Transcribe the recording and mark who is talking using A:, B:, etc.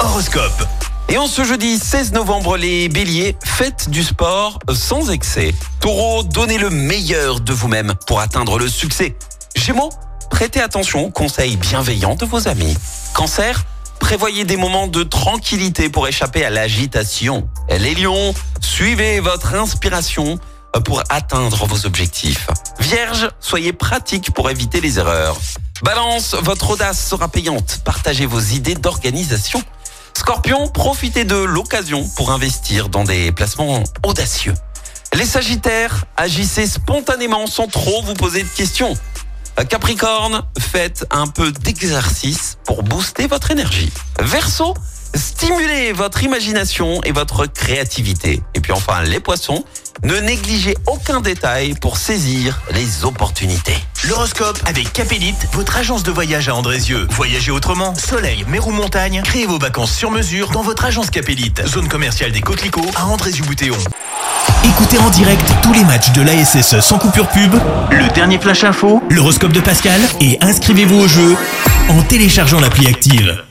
A: Horoscope.
B: Et en ce jeudi 16 novembre, les béliers, faites du sport sans excès. Taureau, donnez le meilleur de vous-même pour atteindre le succès. Gémeaux, prêtez attention aux conseils bienveillants de vos amis. Cancer, prévoyez des moments de tranquillité pour échapper à l'agitation. Les lions, suivez votre inspiration pour atteindre vos objectifs. Vierge, soyez pratique pour éviter les erreurs. Balance, votre audace sera payante. Partagez vos idées d'organisation. Scorpion, profitez de l'occasion pour investir dans des placements audacieux. Les Sagittaires, agissez spontanément sans trop vous poser de questions. Capricorne, faites un peu d'exercice pour booster votre énergie. Verseau, stimulez votre imagination et votre créativité. Et puis enfin, les poissons, ne négligez aucun détail pour saisir les opportunités.
A: L'horoscope avec Capélite, votre agence de voyage à Andrézieux. Voyagez autrement, soleil, mer ou montagne, créez vos vacances sur mesure dans votre agence Capélite. Zone commerciale des Coquelicots à Andrézieux-Boutéon. Écoutez en direct tous les matchs de l'ASSE sans coupure pub, le dernier flash info, l'horoscope de Pascal et inscrivez-vous au jeu en téléchargeant l'appli active.